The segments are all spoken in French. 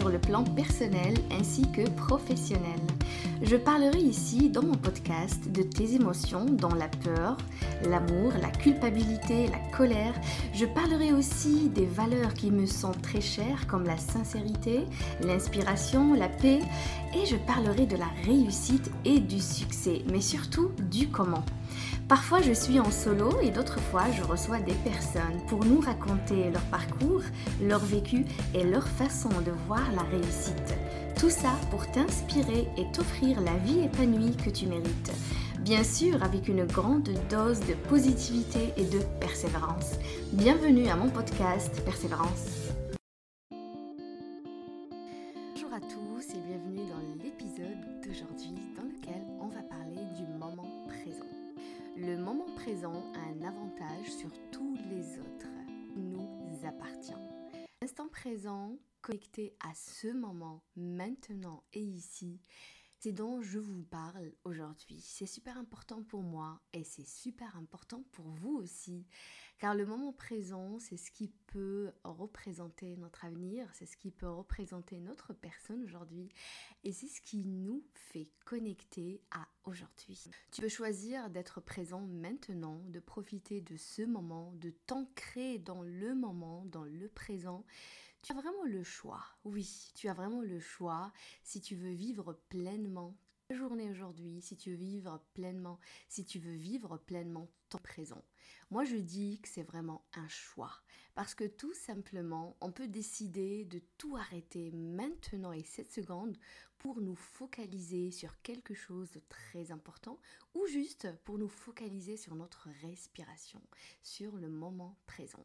sur le plan personnel ainsi que professionnel. Je parlerai ici dans mon podcast de tes émotions dont la peur, l'amour, la culpabilité, la colère. Je parlerai aussi des valeurs qui me sont très chères comme la sincérité, l'inspiration, la paix et je parlerai de la réussite et du succès, mais surtout du comment. Parfois je suis en solo et d'autres fois je reçois des personnes pour nous raconter leur parcours, leur vécu et leur façon de voir la réussite. Tout ça pour t'inspirer et t'offrir la vie épanouie que tu mérites. Bien sûr avec une grande dose de positivité et de persévérance. Bienvenue à mon podcast Persévérance. Présent, connecté à ce moment, maintenant et ici, c'est dont je vous parle aujourd'hui. C'est super important pour moi et c'est super important pour vous aussi. Car le moment présent, c'est ce qui peut représenter notre avenir, c'est ce qui peut représenter notre personne aujourd'hui et c'est ce qui nous fait connecter à aujourd'hui. Tu peux choisir d'être présent maintenant, de profiter de ce moment, de t'ancrer dans le moment, dans le présent tu as vraiment le choix, oui, tu as vraiment le choix si tu veux vivre pleinement. Journée aujourd'hui, si tu veux vivre pleinement, si tu veux vivre pleinement ton présent. Moi, je dis que c'est vraiment un choix parce que tout simplement, on peut décider de tout arrêter maintenant et cette seconde pour nous focaliser sur quelque chose de très important ou juste pour nous focaliser sur notre respiration, sur le moment présent.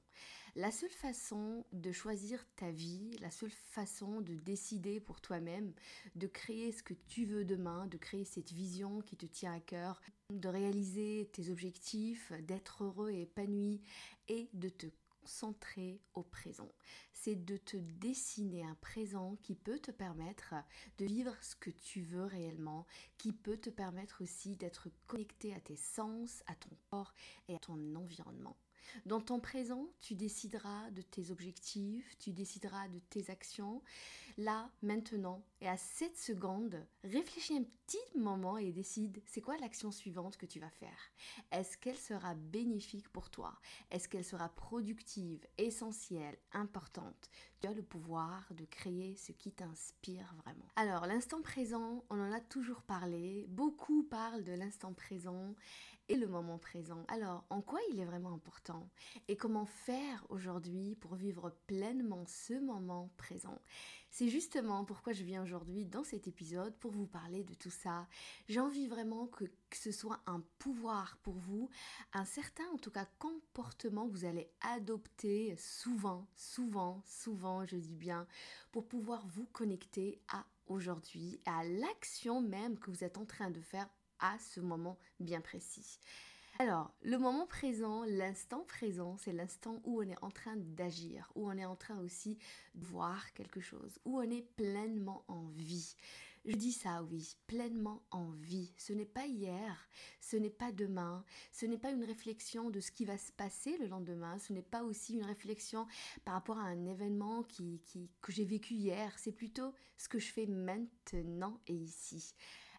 La seule façon de choisir ta vie, la seule façon de décider pour toi-même, de créer ce que tu veux demain, de créer cette vision qui te tient à cœur, de réaliser tes objectifs, d'être heureux et épanoui et de te concentrer au présent. C'est de te dessiner un présent qui peut te permettre de vivre ce que tu veux réellement, qui peut te permettre aussi d'être connecté à tes sens, à ton corps et à ton environnement. Dans ton présent, tu décideras de tes objectifs, tu décideras de tes actions. Là, maintenant, et à cette seconde, réfléchis un petit moment et décide c'est quoi l'action suivante que tu vas faire? Est-ce qu'elle sera bénéfique pour toi? Est-ce qu'elle sera productive, essentielle, importante? Tu as le pouvoir de créer ce qui t'inspire vraiment. Alors, l'instant présent, on en a toujours parlé. Beaucoup parlent de l'instant présent et le moment présent. Alors, en quoi il est vraiment important? Et comment faire aujourd'hui pour vivre pleinement ce moment présent? C'est justement pourquoi je viens aujourd'hui dans cet épisode pour vous parler de tout ça. J'ai envie vraiment que, ce soit un pouvoir pour vous, un certain en tout cas comportement que vous allez adopter souvent, souvent, souvent, je dis bien, pour pouvoir vous connecter à aujourd'hui, à l'action même que vous êtes en train de faire à ce moment bien précis. Alors, le moment présent, l'instant présent, c'est l'instant où on est en train d'agir, où on est en train aussi de voir quelque chose, où on est pleinement en vie. Je dis ça, oui, pleinement en vie. Ce n'est pas hier, ce n'est pas demain, ce n'est pas une réflexion de ce qui va se passer le lendemain, ce n'est pas aussi une réflexion par rapport à un événement qui, que j'ai vécu hier, c'est plutôt ce que je fais maintenant et ici.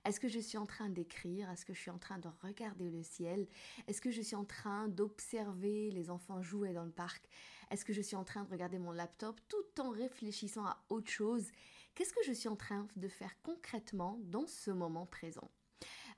Est-ce que je suis en train d'écrire? Est-ce que je suis en train de regarder le ciel? Est-ce que je suis en train d'observer les enfants jouer dans le parc? Est-ce que je suis en train de regarder mon laptop tout en réfléchissant à autre chose? Qu'est-ce que je suis en train de faire concrètement dans ce moment présent?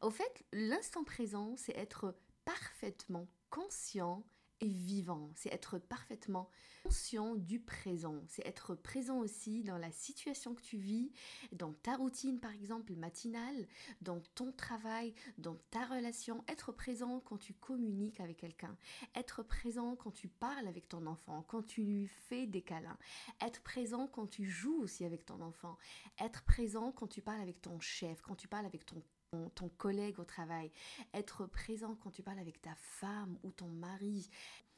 Au fait, l'instant présent, c'est être parfaitement conscient vivant, c'est être parfaitement conscient du présent, c'est être présent aussi dans la situation que tu vis, dans ta routine par exemple matinale, dans ton travail, dans ta relation, être présent quand tu communiques avec quelqu'un, être présent quand tu parles avec ton enfant, quand tu lui fais des câlins, être présent quand tu joues aussi avec ton enfant, être présent quand tu parles avec ton chef, quand tu parles avec ton ton, collègue au travail, être présent quand tu parles avec ta femme ou ton mari,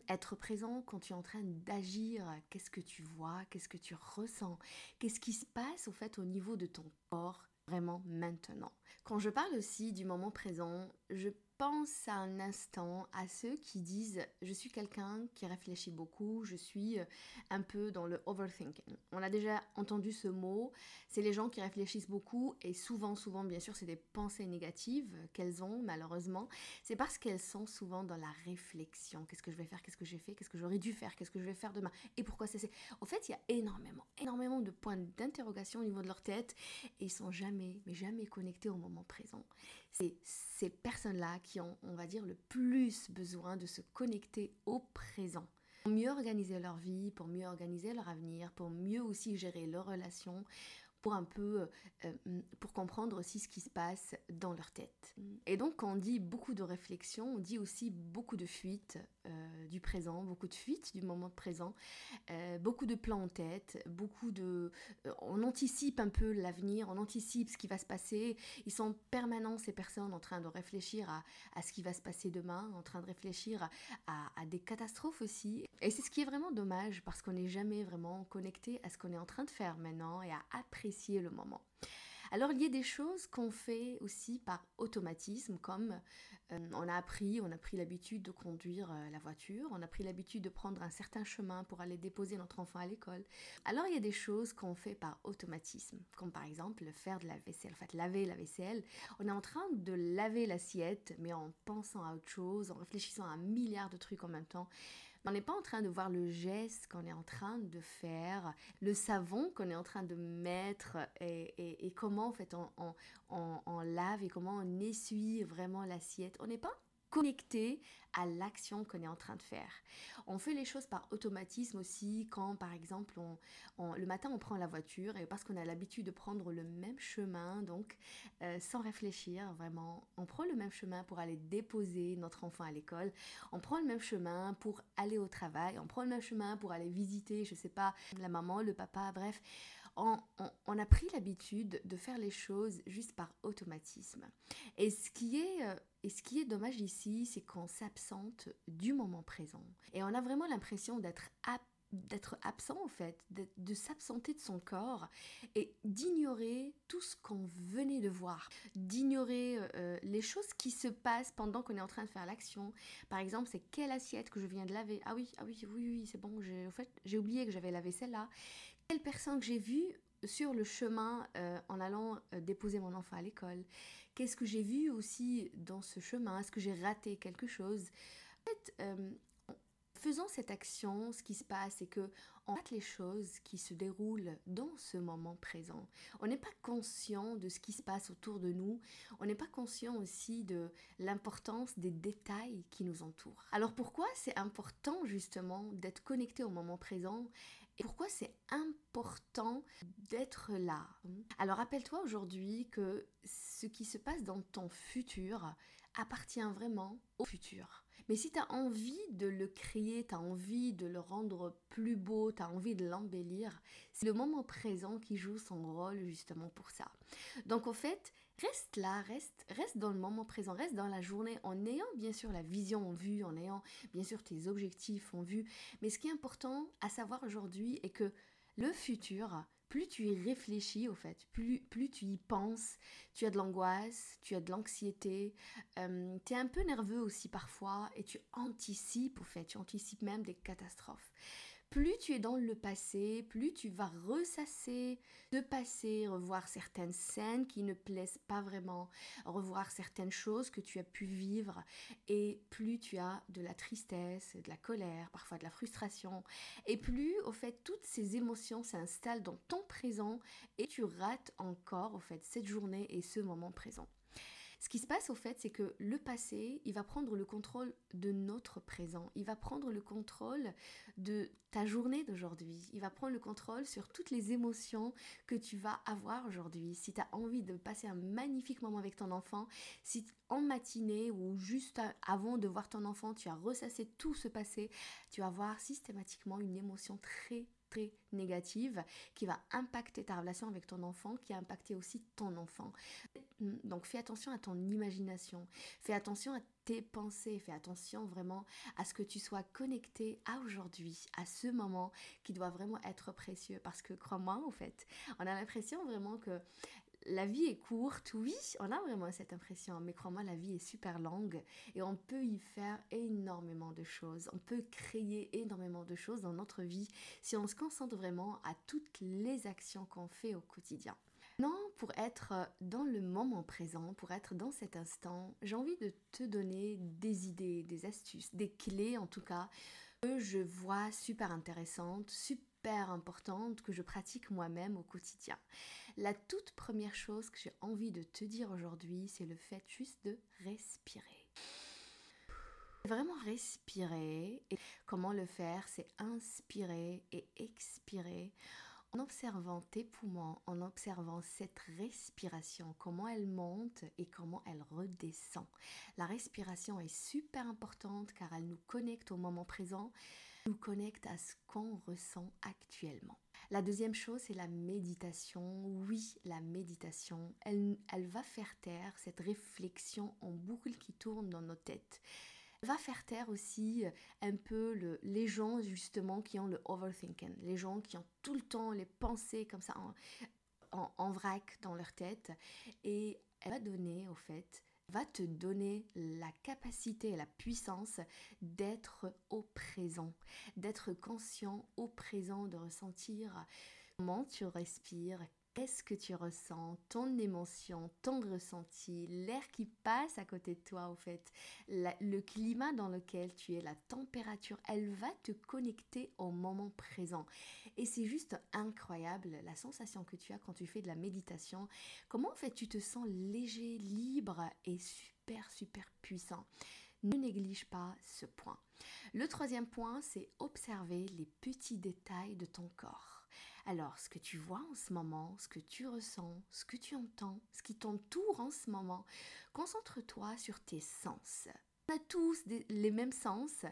être présent quand tu es en train d'agir, qu'est-ce que tu vois, qu'est-ce que tu ressens, qu'est-ce qui se passe au fait au niveau de ton corps vraiment maintenant? Quand je parle aussi du moment présent, je pense un instant à ceux qui disent je suis quelqu'un qui réfléchit beaucoup, je suis euh, un peu dans le overthinking. On a déjà entendu ce mot, c'est les gens qui réfléchissent beaucoup et souvent, souvent, bien sûr, c'est des pensées négatives qu'elles ont malheureusement. C'est parce qu'elles sont souvent dans la réflexion. Qu'est-ce que je vais faire? Qu'est-ce que j'ai fait? Qu'est-ce que j'aurais dû faire? Qu'est-ce que je vais faire demain? Et pourquoi c'est... En fait, il y a énormément, énormément de points d'interrogation au niveau de leur tête et ils sont jamais, mais jamais connectés au moment présent. C'est ces personnes-là qui ont, on va dire, le plus besoin de se connecter au présent. Pour mieux organiser leur vie, pour mieux organiser leur avenir, pour mieux aussi gérer leurs relations, pour un peu, euh, pour comprendre aussi ce qui se passe dans leur tête. Et donc quand on dit beaucoup de réflexion, on dit aussi beaucoup de fuite euh, du présent, beaucoup de fuite du moment présent, euh, beaucoup de plans en tête, beaucoup de... on anticipe un peu l'avenir, on anticipe ce qui va se passer. Ils sont permanents, ces personnes, en train de réfléchir à, à ce qui va se passer demain, en train de réfléchir à, à des catastrophes aussi. Et c'est ce qui est vraiment dommage parce qu'on n'est jamais vraiment connecté à ce qu'on est en train de faire maintenant et à apprécier le moment. Alors il y a des choses qu'on fait aussi par automatisme, comme euh, on a appris, on a pris l'habitude de conduire euh, la voiture, on a pris l'habitude de prendre un certain chemin pour aller déposer notre enfant à l'école. Alors il y a des choses qu'on fait par automatisme, comme par exemple faire de la vaisselle, en fait laver la vaisselle. On est en train de laver l'assiette, mais en pensant à autre chose, en réfléchissant à un milliard de trucs en même temps. On n'est pas en train de voir le geste qu'on est en train de faire, le savon qu'on est en train de mettre et, comment en fait on, lave et comment on essuie vraiment l'assiette. On n'est pas connecté à l'action qu'on est en train de faire. On fait les choses par automatisme aussi quand par exemple le matin on prend la voiture et parce qu'on a l'habitude de prendre le même chemin donc euh, sans réfléchir vraiment on prend le même chemin pour aller déposer notre enfant à l'école on prend le même chemin pour aller au travail on prend le même chemin pour aller visiter je sais pas la maman le papa bref on, a pris l'habitude de faire les choses juste par automatisme. Et ce qui est, euh, ce qui est dommage ici, c'est qu'on s'absente du moment présent. Et on a vraiment l'impression d'être d'être absent en fait, de, s'absenter de son corps et d'ignorer tout ce qu'on venait de voir, d'ignorer euh, les choses qui se passent pendant qu'on est en train de faire l'action. Par exemple, c'est quelle assiette que je viens de laver? Ah oui, ah oui, oui, oui, c'est bon, j'ai en fait, j'ai oublié que j'avais lavé celle-là. Quelle personne que j'ai vue sur le chemin euh, en allant euh, déposer mon enfant à l'école? Qu'est-ce que j'ai vu aussi dans ce chemin? Est-ce que j'ai raté quelque chose? Euh, faisant cette action, ce qui se passe, c'est que on les choses qui se déroulent dans ce moment présent. On n'est pas conscient de ce qui se passe autour de nous. On n'est pas conscient aussi de l'importance des détails qui nous entourent. Alors pourquoi c'est important justement d'être connecté au moment présent pourquoi c'est important d'être là? Alors rappelle-toi aujourd'hui que ce qui se passe dans ton futur appartient vraiment au futur. Mais si tu as envie de le créer, tu as envie de le rendre plus beau, tu as envie de l'embellir, c'est le moment présent qui joue son rôle justement pour ça. Donc en fait, reste là, reste, reste dans le moment présent, reste dans la journée en ayant bien sûr la vision en vue, en ayant bien sûr tes objectifs en vue. Mais ce qui est important à savoir aujourd'hui est que le futur, plus tu y réfléchis au fait, plus, plus tu y penses, tu as de l'angoisse, tu as de l'anxiété, euh, tu es un peu nerveux aussi parfois et tu anticipes au fait, tu anticipes même des catastrophes plus tu es dans le passé, plus tu vas ressasser de passé, revoir certaines scènes qui ne plaisent pas vraiment, revoir certaines choses que tu as pu vivre, et plus tu as de la tristesse, de la colère, parfois de la frustration, et plus au fait toutes ces émotions s'installent dans ton présent et tu rates encore au fait cette journée et ce moment présent. Ce qui se passe au fait, c'est que le passé, il va prendre le contrôle de notre présent. Il va prendre le contrôle de ta journée d'aujourd'hui. Il va prendre le contrôle sur toutes les émotions que tu vas avoir aujourd'hui. Si tu as envie de passer un magnifique moment avec ton enfant, si en matinée ou juste avant de voir ton enfant, tu as ressassé tout ce passé, tu vas avoir systématiquement une émotion très très négative qui va impacter ta relation avec ton enfant, qui a impacté aussi ton enfant. Donc fais attention à ton imagination, fais attention à tes pensées, fais attention vraiment à ce que tu sois connecté à aujourd'hui, à ce moment qui doit vraiment être précieux. Parce que crois-moi, en fait, on a l'impression vraiment que la vie est courte, oui, on a vraiment cette impression, mais crois-moi, la vie est super longue et on peut y faire énormément de choses. On peut créer énormément de choses dans notre vie si on se concentre vraiment à toutes les actions qu'on fait au quotidien. Non, pour être dans le moment présent, pour être dans cet instant, j'ai envie de te donner des idées, des astuces, des clés en tout cas, que je vois super intéressantes, super importantes, que je pratique moi-même au quotidien. La toute première chose que j'ai envie de te dire aujourd'hui, c'est le fait juste de respirer. Vraiment respirer. Et comment le faire C'est inspirer et expirer en observant tes poumons, en observant cette respiration, comment elle monte et comment elle redescend. La respiration est super importante car elle nous connecte au moment présent, nous connecte à ce qu'on ressent actuellement. La deuxième chose, c'est la méditation. Oui, la méditation, elle, elle va faire taire cette réflexion en boucle qui tourne dans nos têtes va faire taire aussi euh, un peu le, les gens justement qui ont le overthinking, les gens qui ont tout le temps les pensées comme ça en, en, vrac dans leur tête et elle va donner au fait va te donner la capacité et la puissance d'être au présent, d'être conscient au présent, de ressentir comment tu respires, Qu'est-ce que tu ressens, ton émotion, ton ressenti, l'air qui passe à côté de toi, au fait, le climat dans lequel tu es, la température, elle va te connecter au moment présent. Et c'est juste incroyable la sensation que tu as quand tu fais de la méditation. Comment en fait tu te sens léger, libre et super, super puissant? Ne néglige pas ce point. Le troisième point, c'est observer les petits détails de ton corps. Alors, ce que tu vois en ce moment, ce que tu ressens, ce que tu entends, ce qui t'entoure en ce moment, concentre-toi sur tes sens. On a tous les mêmes sens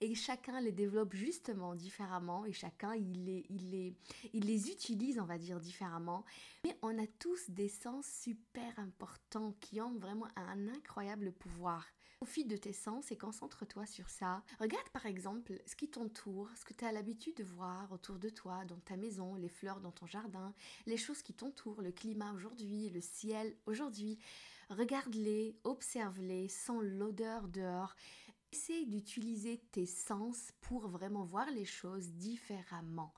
et chacun les développe justement différemment et chacun les, il les utilise, on va dire, différemment. Mais on a tous des sens super importants qui ont vraiment un incroyable pouvoir. Profite de tes sens et concentre-toi sur ça. Regarde par exemple ce qui t'entoure, ce que tu as l'habitude de voir autour de toi, dans ta maison, les fleurs dans ton jardin, les choses qui t'entourent, le climat aujourd'hui, le ciel aujourd'hui. Regarde-les, observe-les, sens l'odeur dehors. Essaye d'utiliser tes sens pour vraiment voir les choses différemment.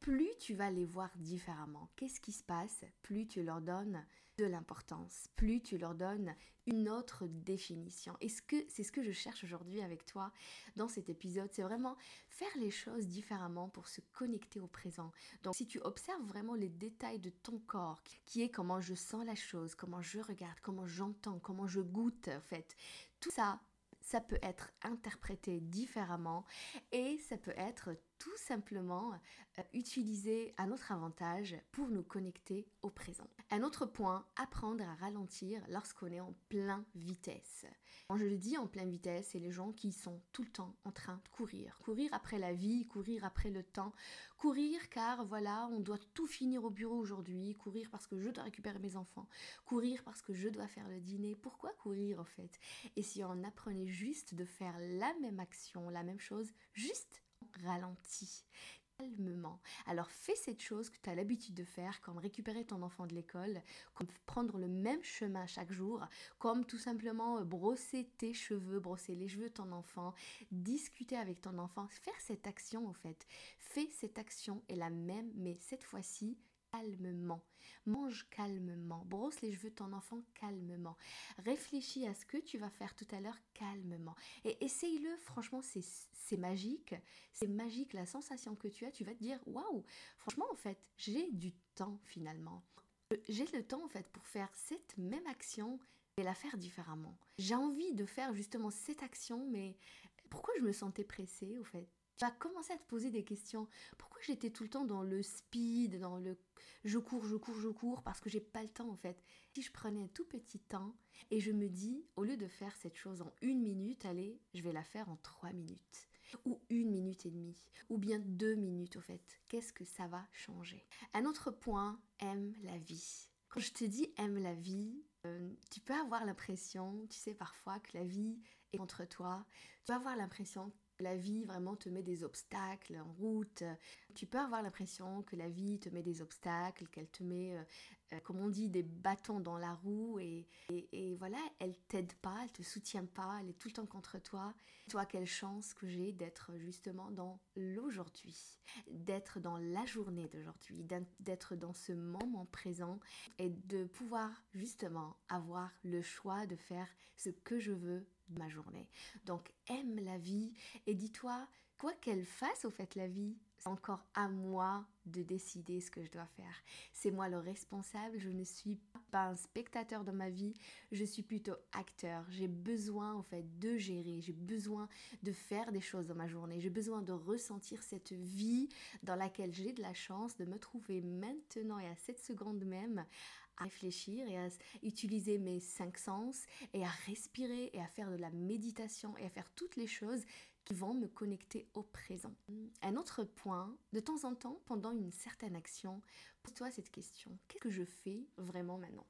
Plus tu vas les voir différemment, qu'est-ce qui se passe? Plus tu leur donnes de l'importance, plus tu leur donnes une autre définition. Et ce que c'est ce que je cherche aujourd'hui avec toi dans cet épisode, c'est vraiment faire les choses différemment pour se connecter au présent. Donc si tu observes vraiment les détails de ton corps, qui est comment je sens la chose, comment je regarde, comment j'entends, comment je goûte en fait, tout ça ça peut être interprété différemment et ça peut être tout simplement euh, utilisé à notre avantage pour nous connecter au présent. Un autre point, apprendre à ralentir lorsqu'on est en plein vitesse. Quand je le dis en pleine vitesse, c'est les gens qui sont tout le temps en train de courir. Courir après la vie, courir après le temps, courir car voilà, on doit tout finir au bureau aujourd'hui, courir parce que je dois récupérer mes enfants, courir parce que je dois faire le dîner. Pourquoi courir en fait? Et si on apprenait juste de faire la même action, la même chose, juste ralenti calmement. Alors fais cette chose que tu as l'habitude de faire, comme récupérer ton enfant de l'école, comme prendre le même chemin chaque jour, comme tout simplement euh, brosser tes cheveux, brosser les cheveux de ton enfant, discuter avec ton enfant, faire cette action au fait. Fais cette action et la même, mais cette fois-ci calmement. Mange calmement. Brosse les cheveux de ton enfant calmement. Réfléchis à ce que tu vas faire tout à l'heure calmement. Et essaye-le. Franchement, c'est magique. C'est magique la sensation que tu as. Tu vas te dire waouh, franchement, en fait, j'ai du temps finalement. J'ai le temps en fait pour faire cette même action et la faire différemment. J'ai envie de faire justement cette action, mais pourquoi je me sentais pressée au fait? Tu vas commencer à te poser des questions. Pourquoi j'étais tout le temps dans le speed, dans le je cours, je cours, je cours, parce que j'ai pas le temps en fait. Si je prenais un tout petit temps et je me dis, au lieu de faire cette chose en une minute, allez, je vais la faire en trois minutes. Ou une minute et demie, ou bien deux minutes au fait. Qu'est-ce que ça va changer? Un autre point, aime la vie. Quand je te dis aime la vie, euh, tu peux avoir l'impression, tu sais parfois, que la vie est contre toi. Tu vas avoir l'impression la vie vraiment te met des obstacles en route. Tu peux avoir l'impression que la vie te met des obstacles, qu'elle te met, euh, euh, comme on dit, des bâtons dans la roue et, et, voilà, elle t'aide pas, elle te soutient pas, elle est tout le temps contre toi. Toi, quelle chance que j'ai d'être justement dans l'aujourd'hui, d'être dans la journée d'aujourd'hui, d'être dans ce moment présent et de pouvoir justement avoir le choix de faire ce que je veux ma journée. Donc aime la vie et dis-toi, quoi qu'elle fasse au fait la vie, c'est encore à moi de décider ce que je dois faire. C'est moi le responsable, je ne suis pas un spectateur dans ma vie, je suis plutôt acteur. J'ai besoin en fait de gérer, j'ai besoin de faire des choses dans ma journée, j'ai besoin de ressentir cette vie dans laquelle j'ai de la chance de me trouver maintenant et à cette seconde même à réfléchir et à utiliser mes cinq sens et à respirer et à faire de la méditation et à faire toutes les choses qui vont me connecter au présent. Un autre point, de temps en temps, pendant une certaine action, pose-toi cette question. Qu'est-ce que je fais vraiment maintenant?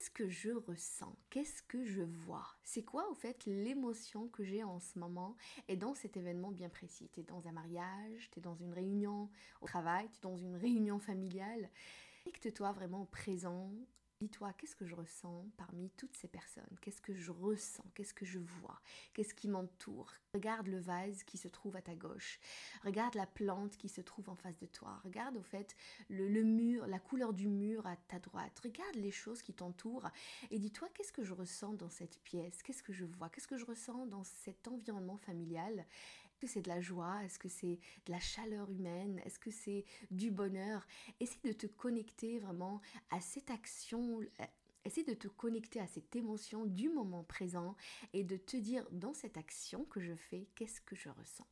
Qu'est-ce que je ressens? Qu'est-ce que je vois? C'est quoi au fait l'émotion que j'ai en ce moment? Et dans cet événement bien précis Tu es dans un mariage, tu es dans une réunion au travail, tu es dans une réunion familiale. Connecte-toi vraiment au présent. Dis-toi, qu'est-ce que je ressens parmi toutes ces personnes? Qu'est-ce que je ressens? Qu'est-ce que je vois? Qu'est-ce qui m'entoure? Regarde le vase qui se trouve à ta gauche. Regarde la plante qui se trouve en face de toi. Regarde au fait le, mur, la couleur du mur à ta droite. Regarde les choses qui t'entourent et dis-toi, qu'est-ce que je ressens dans cette pièce? Qu'est-ce que je vois? Qu'est-ce que je ressens dans cet environnement familial? Que c'est de la joie? Est-ce que c'est de la chaleur humaine? Est-ce que c'est du bonheur? Essaye de te connecter vraiment à cette action, Essaye de te connecter à cette émotion du moment présent et de te dire dans cette action que je fais, qu'est-ce que je ressens?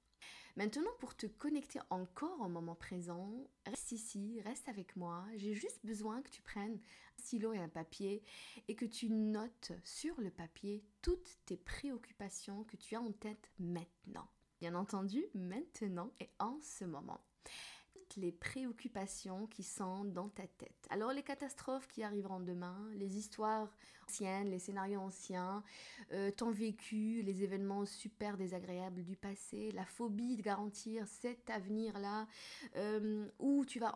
Maintenant, pour te connecter encore au moment présent, reste ici, reste avec moi. J'ai juste besoin que tu prennes un stylo et un papier et que tu notes sur le papier toutes tes préoccupations que tu as en tête maintenant bien entendu maintenant et en ce moment. Les préoccupations qui sont dans ta tête. Alors les catastrophes qui arriveront demain, les histoires anciennes, les scénarios anciens, euh, ton vécu, les événements super désagréables du passé, la phobie de garantir cet avenir-là, euh, où tu vas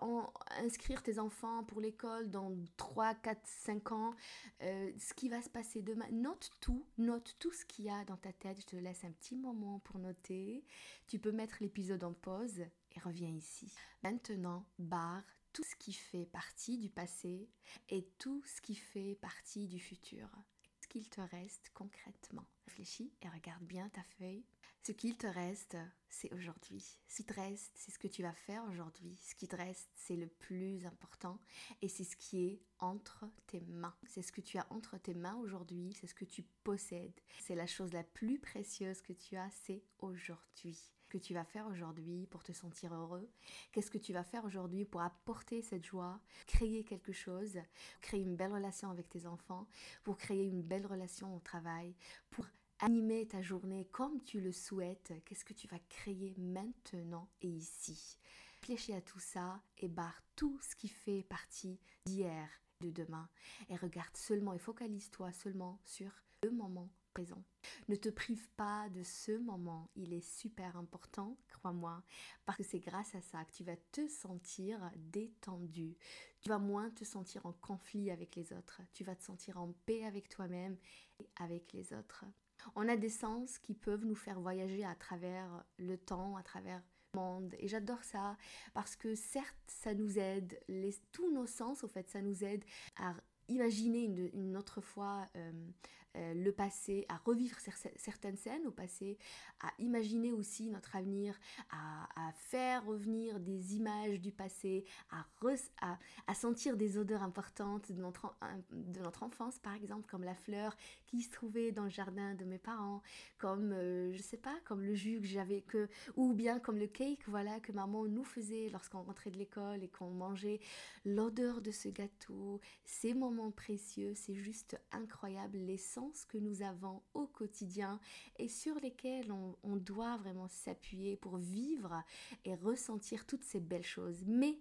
inscrire tes enfants pour l'école dans 3, 4, 5 ans, euh, ce qui va se passer demain. Note tout, note tout ce qu'il y a dans ta tête. Je te laisse un petit moment pour noter. Tu peux mettre l'épisode en pause et reviens ici. Maintenant, barre tout ce qui fait partie du passé et tout ce qui fait partie du futur. Ce qu'il te reste concrètement. Réfléchis et regarde bien ta feuille. Ce qu'il te reste, c'est aujourd'hui. Ce qui te reste, c'est ce que tu vas faire aujourd'hui. Ce qui te reste, c'est le plus important et c'est ce qui est entre tes mains. C'est ce que tu as entre tes mains aujourd'hui, c'est ce que tu possèdes. C'est la chose la plus précieuse que tu as, c'est aujourd'hui que tu vas faire aujourd'hui pour te sentir heureux? Qu'est-ce que tu vas faire aujourd'hui pour apporter cette joie, créer quelque chose, créer une belle relation avec tes enfants, pour créer une belle relation au travail, pour animer ta journée comme tu le souhaites Qu'est-ce que tu vas créer maintenant et ici? Réfléchis à tout ça et barre tout ce qui fait partie d'hier, de demain. Et regarde seulement et focalise-toi seulement sur le moment présent. Ne te prive pas de ce moment, il est super important, crois-moi, parce que c'est grâce à ça que tu vas te sentir détendu. Tu vas moins te sentir en conflit avec les autres, tu vas te sentir en paix avec toi-même et avec les autres. On a des sens qui peuvent nous faire voyager à travers le temps, à travers le monde. Et j'adore ça parce que certes, ça nous aide, tous nos sens, au fait, ça nous aide à imaginer une, autre fois euh, euh, le passé, à revivre certaines scènes au passé, à imaginer aussi notre avenir, à, faire revenir des images du passé, à, sentir des odeurs importantes de notre enfance, par exemple, comme la fleur qui se trouvait dans le jardin de mes parents, comme, euh, je sais pas, comme le jus que j'avais, que, ou bien comme le cake, voilà, que maman nous faisait lorsqu'on rentrait de l'école et qu'on mangeait. L'odeur de ce gâteau, ces moments précieux, c'est juste incroyable, l'essence que nous avons au quotidien et sur lesquels on doit vraiment s'appuyer pour vivre et ressentir toutes ces belles choses. Mais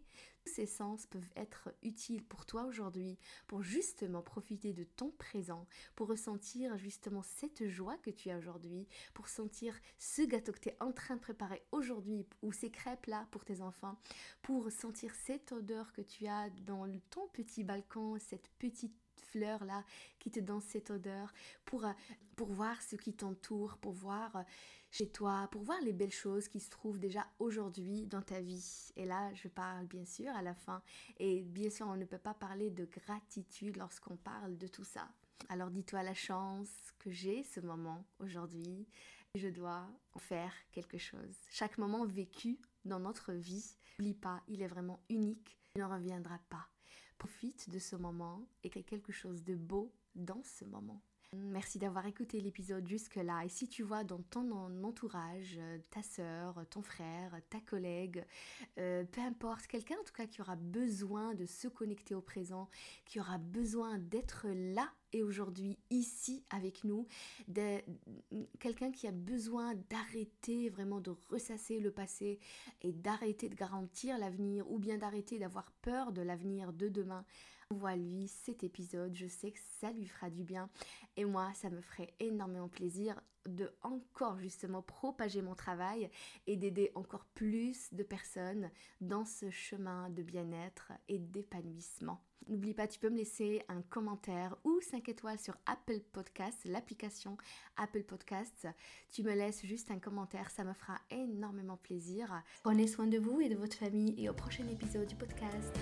ces sens peuvent être utiles pour toi aujourd'hui, pour justement profiter de ton présent, pour ressentir justement cette joie que tu as aujourd'hui, pour sentir ce gâteau que tu es en train de préparer aujourd'hui ou ces crêpes-là pour tes enfants, pour sentir cette odeur que tu as dans ton petit balcon, cette petite fleur là qui te donne cette odeur, pour, euh, pour voir ce qui t'entoure, pour voir euh, chez toi, pour voir les belles choses qui se trouvent déjà aujourd'hui dans ta vie. Et là, je parle bien sûr à la fin. Et bien sûr, on ne peut pas parler de gratitude lorsqu'on parle de tout ça. Alors dis-toi la chance que j'ai ce moment aujourd'hui. Je dois en faire quelque chose. Chaque moment vécu dans notre vie, n'oublie pas, il est vraiment unique. Il ne reviendra pas. Profite de ce moment et crée quelque chose de beau dans ce moment. Merci d'avoir écouté l'épisode jusque-là. Et si tu vois dans ton entourage, euh, ta soeur, ton frère, ta collègue, euh, peu importe, quelqu'un en tout cas qui aura besoin de se connecter au présent, qui aura besoin d'être là et aujourd'hui ici avec nous, quelqu'un qui a besoin d'arrêter vraiment de ressasser le passé et d'arrêter de garantir l'avenir ou bien d'arrêter d'avoir peur de l'avenir de demain envoie-lui cet épisode, je sais que ça lui fera du bien et moi ça me ferait énormément plaisir de encore justement propager mon travail et d'aider encore plus de personnes dans ce chemin de bien-être et d'épanouissement. N'oublie pas, tu peux me laisser un commentaire ou 5 étoiles sur Apple Podcasts, l'application Apple Podcasts. Tu me laisses juste un commentaire, ça me fera énormément plaisir. Prenez soin de vous et de votre famille et au prochain épisode du podcast.